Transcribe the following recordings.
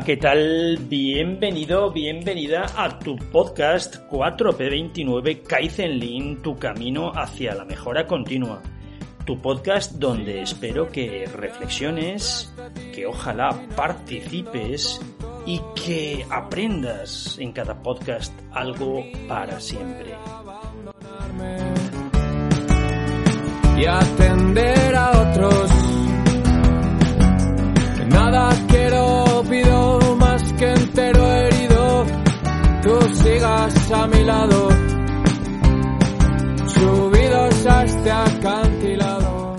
¿qué tal? Bienvenido, bienvenida a tu podcast 4P29 Kaizen Lean, tu camino hacia la mejora continua. Tu podcast donde espero que reflexiones, que ojalá participes y que aprendas en cada podcast algo para siempre. Y atender a otros. Nada quiero a mi lado, subidos a este acantilado.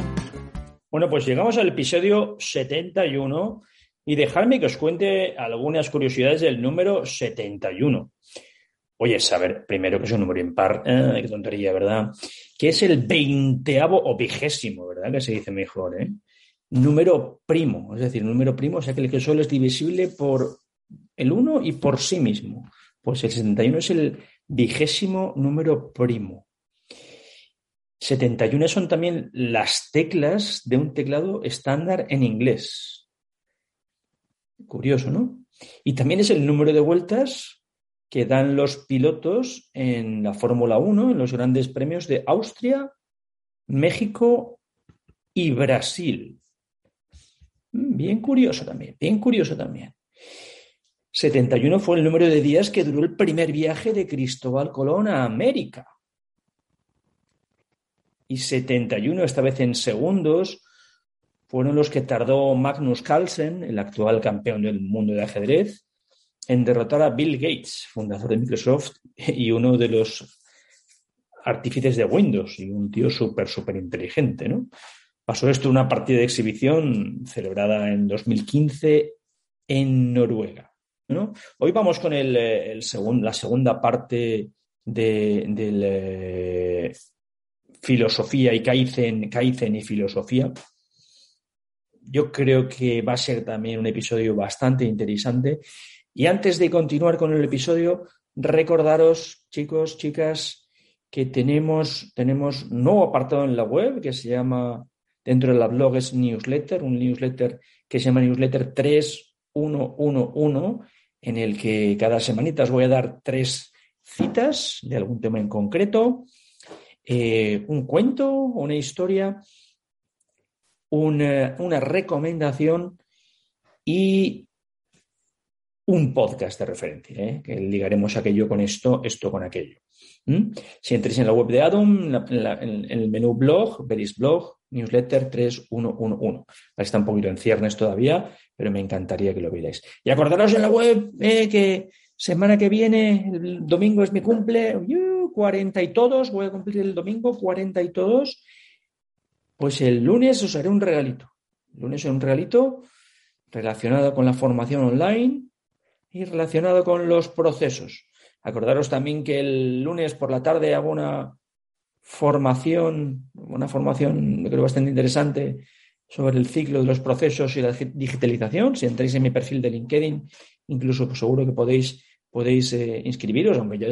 Bueno, pues llegamos al episodio 71 y dejadme que os cuente algunas curiosidades del número 71. Oye, saber primero que es un número impar, eh, qué tontería, ¿verdad? Que es el veinteavo o vigésimo, ¿verdad? Que se dice mejor, ¿eh? número primo, es decir, número primo es aquel que solo es divisible por el 1 y por sí mismo. Pues el 71 es el vigésimo número primo. 71 son también las teclas de un teclado estándar en inglés. Curioso, ¿no? Y también es el número de vueltas que dan los pilotos en la Fórmula 1, en los grandes premios de Austria, México y Brasil. Mm, bien curioso también, bien curioso también. 71 fue el número de días que duró el primer viaje de Cristóbal Colón a América. Y 71, esta vez en segundos, fueron los que tardó Magnus Carlsen, el actual campeón del mundo de ajedrez, en derrotar a Bill Gates, fundador de Microsoft y uno de los artífices de Windows, y un tío súper, súper inteligente, ¿no? Pasó esto en una partida de exhibición celebrada en 2015 en Noruega. Hoy vamos con eh, la segunda parte de, eh, filosofía y Kaizen, Kaizen y filosofía. Yo creo que va a ser también un episodio bastante interesante. Y antes de continuar con el episodio, recordaros, chicos, chicas, que tenemos, tenemos un nuevo apartado en la web que se llama Dentro de la blog es newsletter, un newsletter que se llama newsletter 3111, en el que cada semanita os voy a dar tres citas de algún tema en concreto, eh, un cuento, una historia, una, una recomendación y un podcast de referencia, ¿eh? que ligaremos aquello con esto, esto con aquello. Si entréis en la web de Adam, en, el menú blog, veréis blog, newsletter 3111. Está un poquito en ciernes todavía, pero me encantaría que lo vierais. Y acordaros en la web eh, que semana que viene, el domingo es mi cumple, 40 y todos, voy a cumplir el domingo, 40 y todos. Pues el lunes os haré un regalito. El lunes un regalito relacionado con la formación online y relacionado con los procesos. Acordaros también que el lunes por la tarde hago una formación, una formación creo bastante interesante sobre el ciclo de los procesos y la digitalización. Si entráis en mi perfil de LinkedIn, incluso pues, seguro que podéis, podéis eh, inscribiros, aunque ya,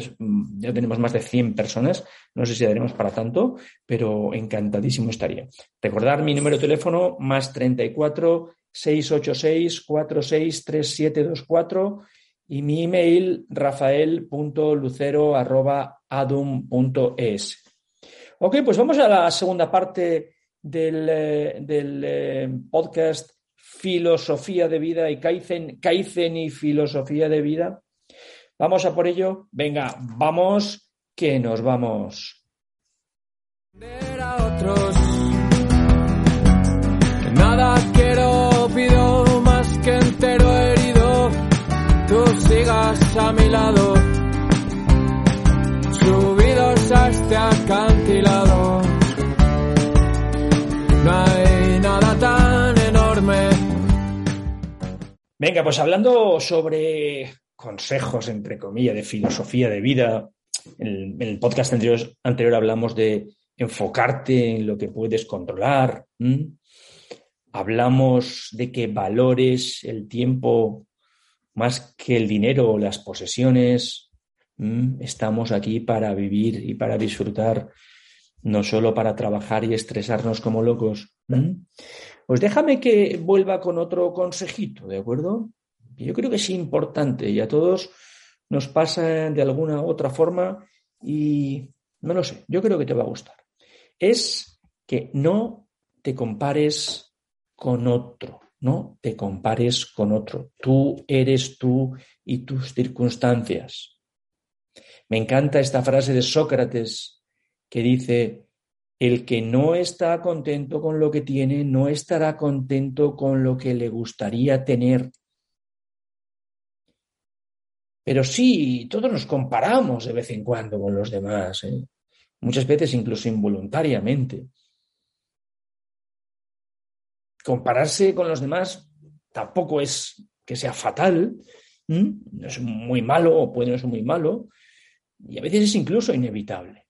ya tenemos más de 100 personas. No sé si daremos para tanto, pero encantadísimo estaría. Recordar mi número de teléfono, más 34 686 463724 y mi email rafael.lucero.adum.es. Ok, pues vamos a la segunda parte del, eh, eh, podcast Filosofía de Vida y Kaizen, Kaizen y Filosofía de Vida. Vamos a por ello. Venga, vamos, que nos vamos. Venga, pues hablando sobre consejos, entre comillas, de filosofía de vida, en el, podcast anterior, hablamos de enfocarte en lo que puedes controlar. Hablamos de que valores el tiempo más que el dinero o las posesiones, estamos aquí para vivir y para disfrutar, no solo para trabajar y estresarnos como locos. Pues déjame que vuelva con otro consejito, ¿de acuerdo? Yo creo que es importante y a todos nos pasa de alguna otra forma y no lo sé, yo creo que te va a gustar. Es que no te compares con otro, no te compares con otro. Tú eres tú y tus circunstancias. Me encanta esta frase de Sócrates que dice, el que no está contento con lo que tiene, no estará contento con lo que le gustaría tener. Pero sí, todos nos comparamos de vez en cuando con los demás, ¿eh? muchas veces incluso involuntariamente. Compararse con los demás tampoco es que sea fatal, no es muy malo o puede no ser muy malo, y a veces es incluso inevitable.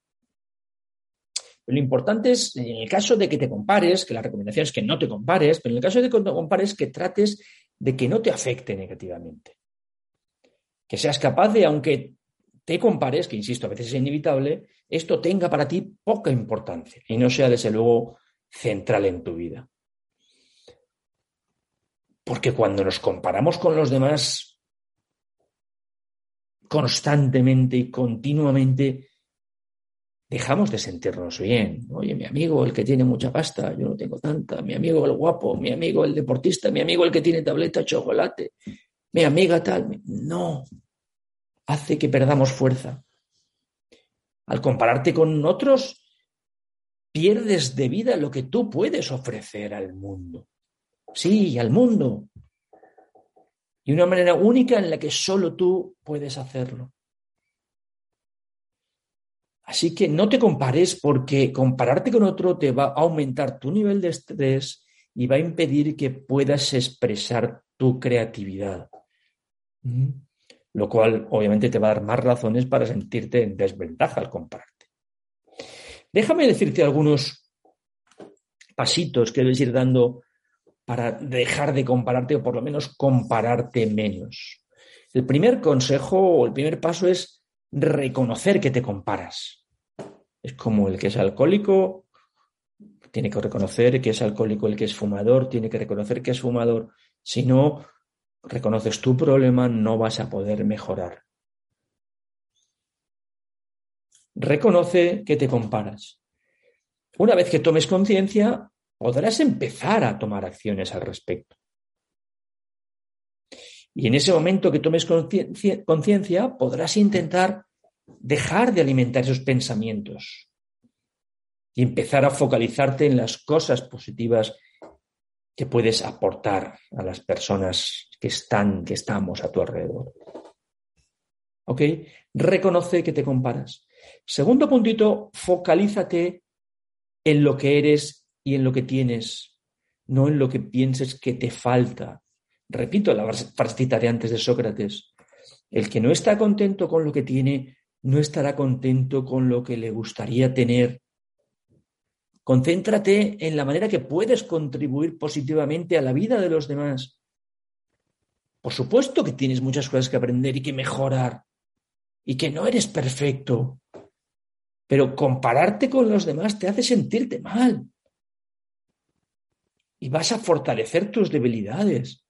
Lo importante es, en el caso de que te compares, que la recomendación es que no te compares, pero en el caso de que te compares, que trates de que no te afecte negativamente. Que seas capaz de, aunque te compares, que insisto, a veces es inevitable, esto tenga para ti poca importancia y no sea, desde luego, central en tu vida. Porque cuando nos comparamos con los demás constantemente y continuamente, dejamos de sentirnos bien. Oye, mi amigo, el que tiene mucha pasta, yo no tengo tanta. Mi amigo, el guapo, mi amigo, el deportista, mi amigo, el que tiene tableta chocolate, mi amiga tal. No, hace que perdamos fuerza. Al compararte con otros, pierdes de vida lo que tú puedes ofrecer al mundo. Sí, al mundo. Y una manera única en la que solo tú puedes hacerlo. Así que no te compares porque compararte con otro te va a aumentar tu nivel de estrés y va a impedir que puedas expresar tu creatividad. Lo cual obviamente te va a dar más razones para sentirte en desventaja al compararte. Déjame decirte algunos pasitos que debes ir dando para dejar de compararte o por lo menos compararte menos. El primer consejo o el primer paso es reconocer que te comparas. Es como el que es alcohólico, tiene que reconocer que es alcohólico el que es fumador, tiene que reconocer que es fumador. Si no reconoces tu problema, no vas a poder mejorar. Reconoce que te comparas. Una vez que tomes conciencia, podrás empezar a tomar acciones al respecto. Y en ese momento que tomes conciencia, podrás intentar dejar de alimentar esos pensamientos y empezar a focalizarte en las cosas positivas que puedes aportar a las personas que están, que estamos a tu alrededor. ¿Ok? Reconoce que te comparas. Segundo puntito, focalízate en lo que eres y en lo que tienes, no en lo que pienses que te falta. Repito la frasecita de antes de Sócrates. El que no está contento con lo que tiene no estará contento con lo que le gustaría tener. Concéntrate en la manera que puedes contribuir positivamente a la vida de los demás. Por supuesto que tienes muchas cosas que aprender y que mejorar y que no eres perfecto, pero compararte con los demás te hace sentirte mal y vas a fortalecer tus debilidades.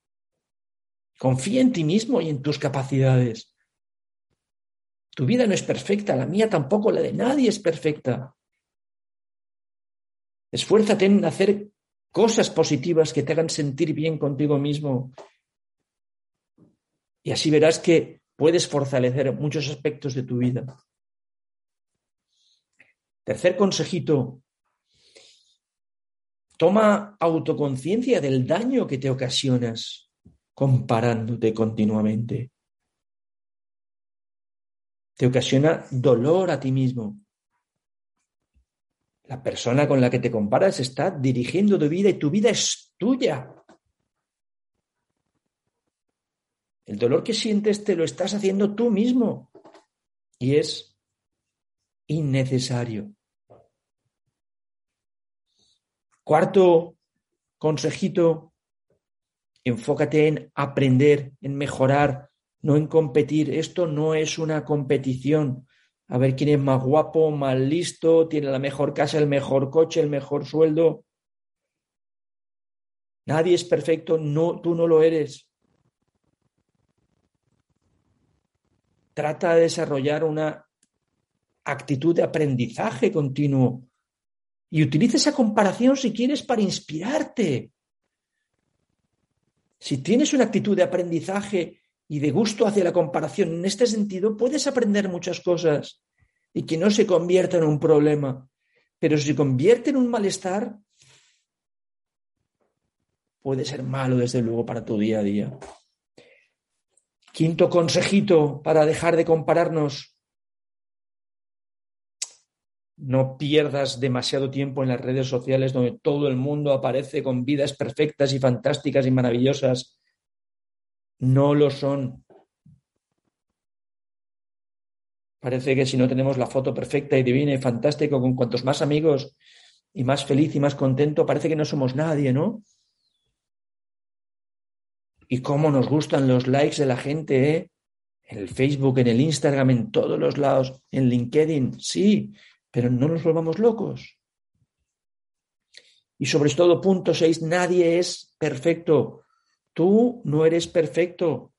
Confía en ti mismo y en tus capacidades. Tu vida no es perfecta, la mía tampoco, la de nadie es perfecta. Esfuérzate en hacer cosas positivas que te hagan sentir bien contigo mismo. Y así verás que puedes fortalecer muchos aspectos de tu vida. Tercer consejito, toma autoconciencia del daño que te ocasionas comparándote continuamente te ocasiona dolor a ti mismo. La persona con la que te comparas está dirigiendo tu vida y tu vida es tuya. El dolor que sientes te lo estás haciendo tú mismo y es innecesario. Cuarto consejito, enfócate en aprender, en mejorar, no en competir. Esto no es una competición. A ver quién es más guapo, más listo, tiene la mejor casa, el mejor coche, el mejor sueldo. Nadie es perfecto, no, tú no lo eres. trata de desarrollar una actitud de aprendizaje continuo y utiliza esa comparación si quieres para inspirarte. Si tienes una actitud de aprendizaje y de gusto hacia la comparación en este sentido, puedes aprender muchas cosas y que no se convierta en un problema. Pero si se convierte en un malestar, puede ser malo, desde luego, para tu día a día. Quinto consejito para dejar de compararnos. No pierdas demasiado tiempo en las redes sociales donde todo el mundo aparece con vidas perfectas y fantásticas y maravillosas. No lo son. Parece que si no tenemos la foto perfecta y divina y fantástica, con cuantos más amigos y más feliz y más contento, parece que no somos nadie, ¿no? Y cómo nos gustan los likes de la gente, ¿eh? En el Facebook, en el Instagram, en todos los lados, en LinkedIn, sí, pero no nos volvamos locos. Y sobre todo, punto seis, nadie es perfecto. Tú no eres perfecto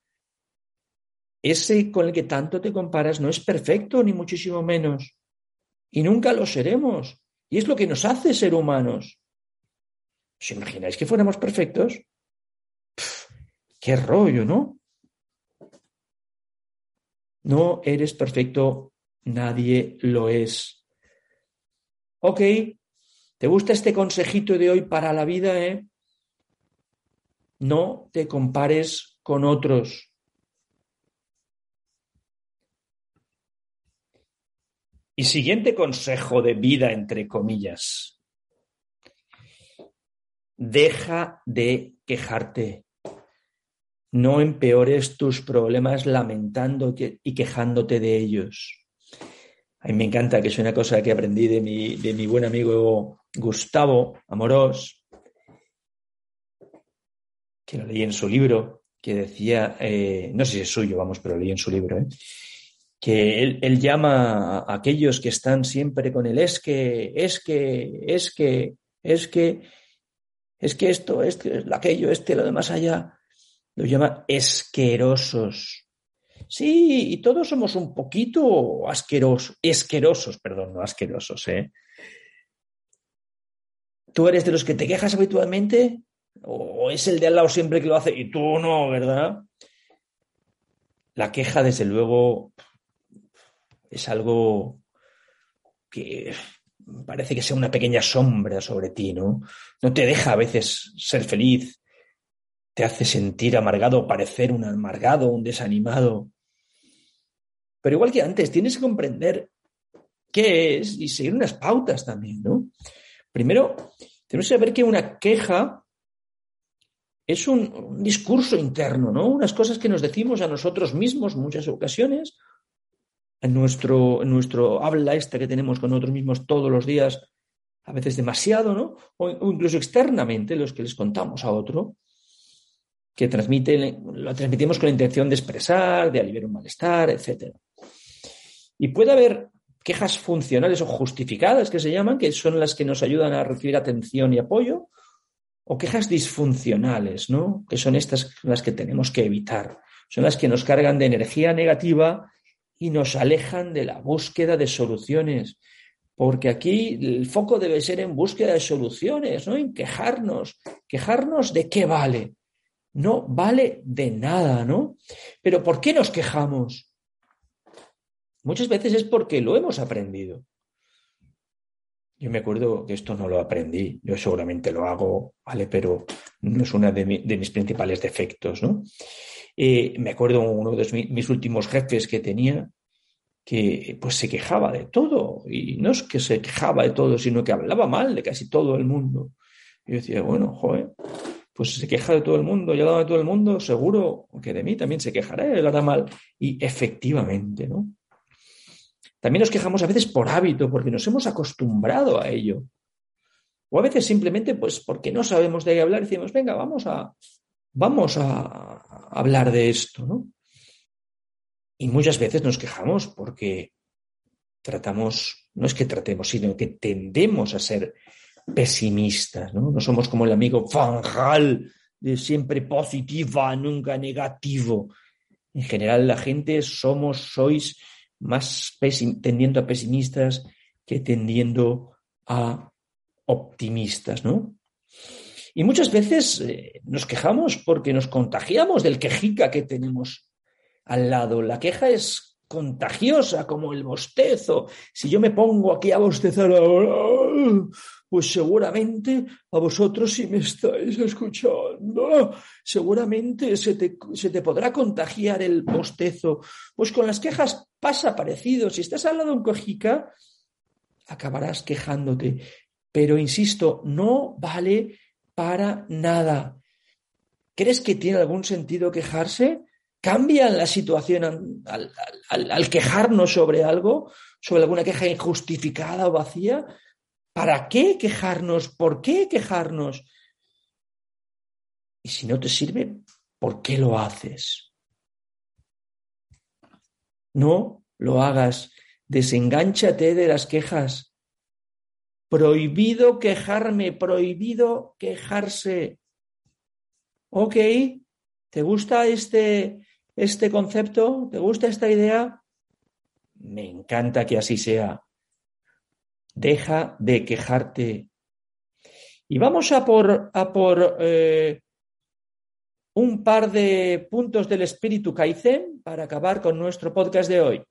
ese con el que tanto te comparas no es perfecto, ni muchísimo menos. Y nunca lo seremos. Y es lo que nos hace ser humanos. ¿Os imagináis que fuéramos perfectos? qué rollo, ¿no? No eres perfecto, nadie lo es. Ok, ¿te gusta este consejito de hoy para la vida? Eh? No te compares con otros. Y siguiente consejo de vida, entre comillas. Deja de quejarte. No empeores tus problemas lamentando y quejándote de ellos. A mí me encanta, que es una cosa que aprendí de mi, de mi buen amigo Gustavo Amorós, que lo leí en su libro, que decía, eh, no sé si es suyo, vamos, pero lo leí en su libro, ¿eh? que él, llama a aquellos que están siempre con el es que, es que, es que, es que, es que esto, es que aquello, este, lo demás allá, lo llama esquerosos. Sí, y todos somos un poquito asquerosos, esquerosos, perdón, no asquerosos, ¿eh? ¿Tú eres de los que te quejas habitualmente? ¿O es el de al lado siempre que lo hace y tú no, verdad? La queja, desde luego, es algo que parece que sea una pequeña sombra sobre ti, ¿no? No te deja a veces ser feliz, te hace sentir amargado, parecer un amargado, un desanimado. Pero igual que antes, tienes que comprender qué es y seguir unas pautas también, ¿no? Primero, tenemos que saber que una queja es un, discurso interno, ¿no? Unas cosas que nos decimos a nosotros mismos en muchas ocasiones en nuestro, nuestro habla esta que tenemos con nosotros mismos todos los días, a veces demasiado, ¿no? O, incluso externamente, los que les contamos a otro, que transmite, lo transmitimos con la intención de expresar, de aliviar un malestar, etc. Y puede haber quejas funcionales o justificadas, que se llaman, que son las que nos ayudan a recibir atención y apoyo, o quejas disfuncionales, ¿no? Que son estas las que tenemos que evitar. Son las que nos cargan de energía negativa y nos alejan de la búsqueda de soluciones. Porque aquí el foco debe ser en búsqueda de soluciones, no en quejarnos. Quejarnos de qué vale. No vale de nada, ¿no? Pero ¿por qué nos quejamos? Muchas veces es porque lo hemos aprendido. Yo me acuerdo que esto no lo aprendí, yo seguramente lo hago, ¿vale? Pero no es uno de, mis principales defectos, ¿no? Eh, me acuerdo uno de mis últimos jefes que tenía, que pues se quejaba de todo. Y no es que se quejaba de todo, sino que hablaba mal de casi todo el mundo. Yo decía, bueno, joder, pues se queja de todo el mundo, ya de todo el mundo, seguro que de mí también se quejará, él hará mal. Y efectivamente, ¿no? También nos quejamos a veces por hábito, porque nos hemos acostumbrado a ello. O a veces simplemente, pues, porque no sabemos de qué hablar, decimos, venga, vamos a, vamos a hablar de esto, ¿no? Y muchas veces nos quejamos porque tratamos, no es que tratemos, sino que tendemos a ser pesimistas, ¿no? No somos como el amigo fanjal de siempre positiva, nunca negativo. En general, la gente somos, sois más tendiendo a pesimistas que tendiendo a optimistas, ¿no? Y muchas veces eh, nos quejamos porque nos contagiamos del quejica que tenemos al lado. La queja es contagiosa como el bostezo. Si yo me pongo aquí a bostezar pues seguramente a vosotros si me estáis escuchando, seguramente se te, se te, podrá contagiar el bostezo. Pues con las quejas pasa parecido. Si estás al lado de un cojica, acabarás quejándote. Pero insisto, no vale para nada. ¿Crees que tiene algún sentido quejarse? ¿Cambia la situación al, al quejarnos sobre algo, sobre alguna queja injustificada o vacía? ¿Para qué quejarnos? ¿Por qué quejarnos? Y si no te sirve, ¿por qué lo haces? No lo hagas. Desengánchate de las quejas. Prohibido quejarme, prohibido quejarse. Ok, ¿te gusta este, este concepto? ¿Te gusta esta idea? Me encanta que así sea. Deja de quejarte. Y vamos a por, a por eh, un par de puntos del espíritu Kaizen para acabar con nuestro podcast de hoy.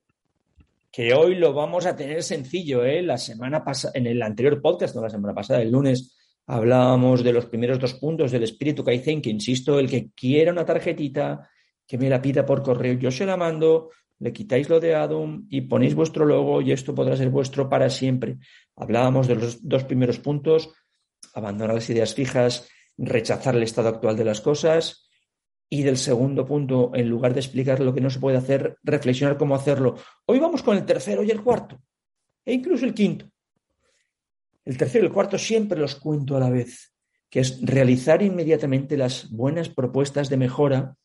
Que hoy lo vamos a tener sencillo, ¿eh? La semana en el anterior podcast, no la semana pasada, el lunes, hablábamos de los primeros dos puntos del espíritu Kaizen, que insisto, el que quiera una tarjetita, que me la pida por correo, yo se la mando, le quitáis lo de Adam y ponéis vuestro logo y esto podrá ser vuestro para siempre. Hablábamos de los dos primeros puntos, abandonar las ideas fijas, rechazar el estado actual de las cosas y del segundo punto, en lugar de explicar lo que no se puede hacer, reflexionar cómo hacerlo. Hoy vamos con el tercero y el cuarto, e incluso el quinto. El tercero y el cuarto siempre los cuento a la vez, que es realizar inmediatamente las buenas propuestas de mejora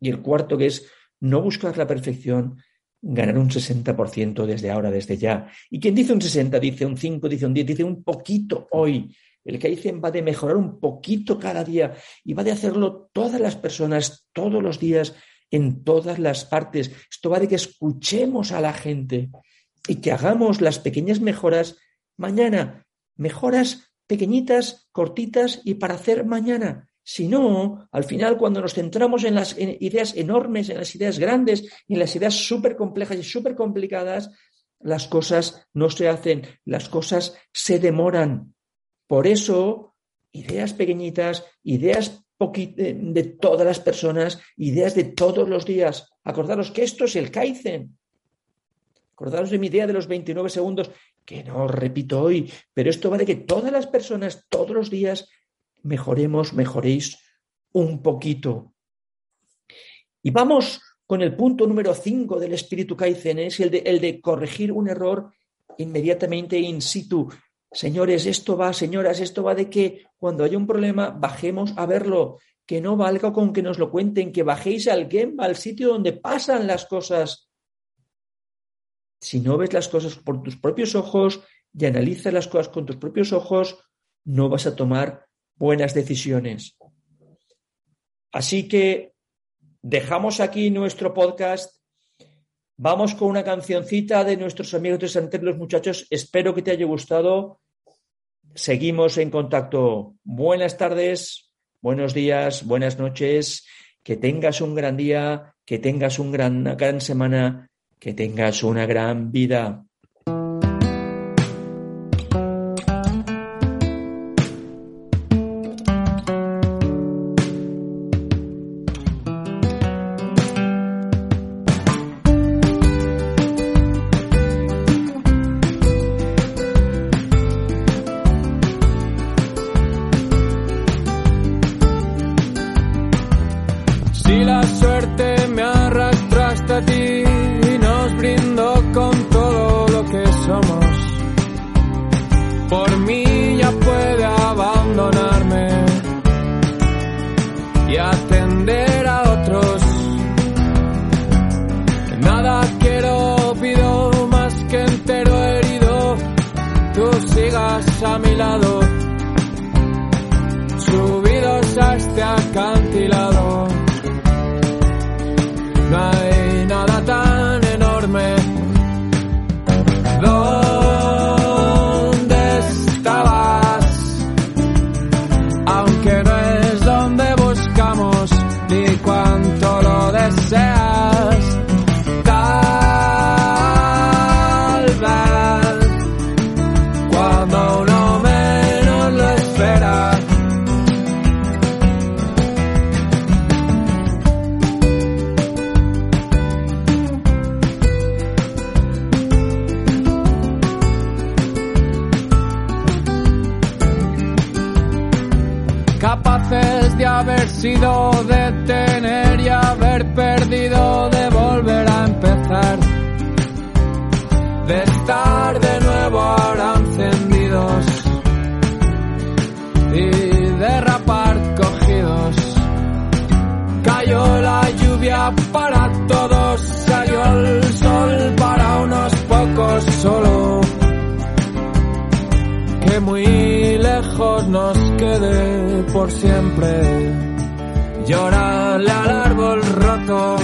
y el cuarto que es no buscar la perfección, ganar un 60% desde ahora, desde ya. Y quien dice un 60, dice un 5, dice un 10, dice un poquito hoy. El que dice va de mejorar un poquito cada día y va de hacerlo todas las personas, todos los días, en todas las partes. Esto va de que escuchemos a la gente y que hagamos las pequeñas mejoras mañana. Mejoras pequeñitas, cortitas y para hacer mañana. Si no, al final, cuando nos centramos en las ideas enormes, en las ideas grandes, en las ideas súper complejas y súper complicadas, las cosas no se hacen, las cosas se demoran. Por eso, ideas pequeñitas, ideas de todas las personas, ideas de todos los días. Acordaros que esto es el Kaizen. Acordaros de mi idea de los 29 segundos, que no repito hoy, pero esto va de que todas las personas, todos los días, mejoremos, mejoréis un poquito. Y vamos con el punto número 5 del espíritu Kaizen, es el de, el de corregir un error inmediatamente in situ. Señores, esto va, señoras, esto va de que cuando haya un problema bajemos a verlo, que no valga con que nos lo cuenten, que bajéis al Gemba, al sitio donde pasan las cosas. Si no ves las cosas por tus propios ojos y analizas las cosas con tus propios ojos, no vas a tomar buenas decisiones. Así que dejamos aquí nuestro podcast. Vamos con una cancioncita de nuestros amigos de Santer, los muchachos. Espero que te haya gustado. Seguimos en contacto. Buenas tardes, buenos días, buenas noches. Que tengas un gran día, que tengas un gran, una gran semana, que tengas una gran vida. A mi lado, para todos, salió el sol para unos pocos solo. Que muy lejos nos quede por siempre, llorarle al árbol roto.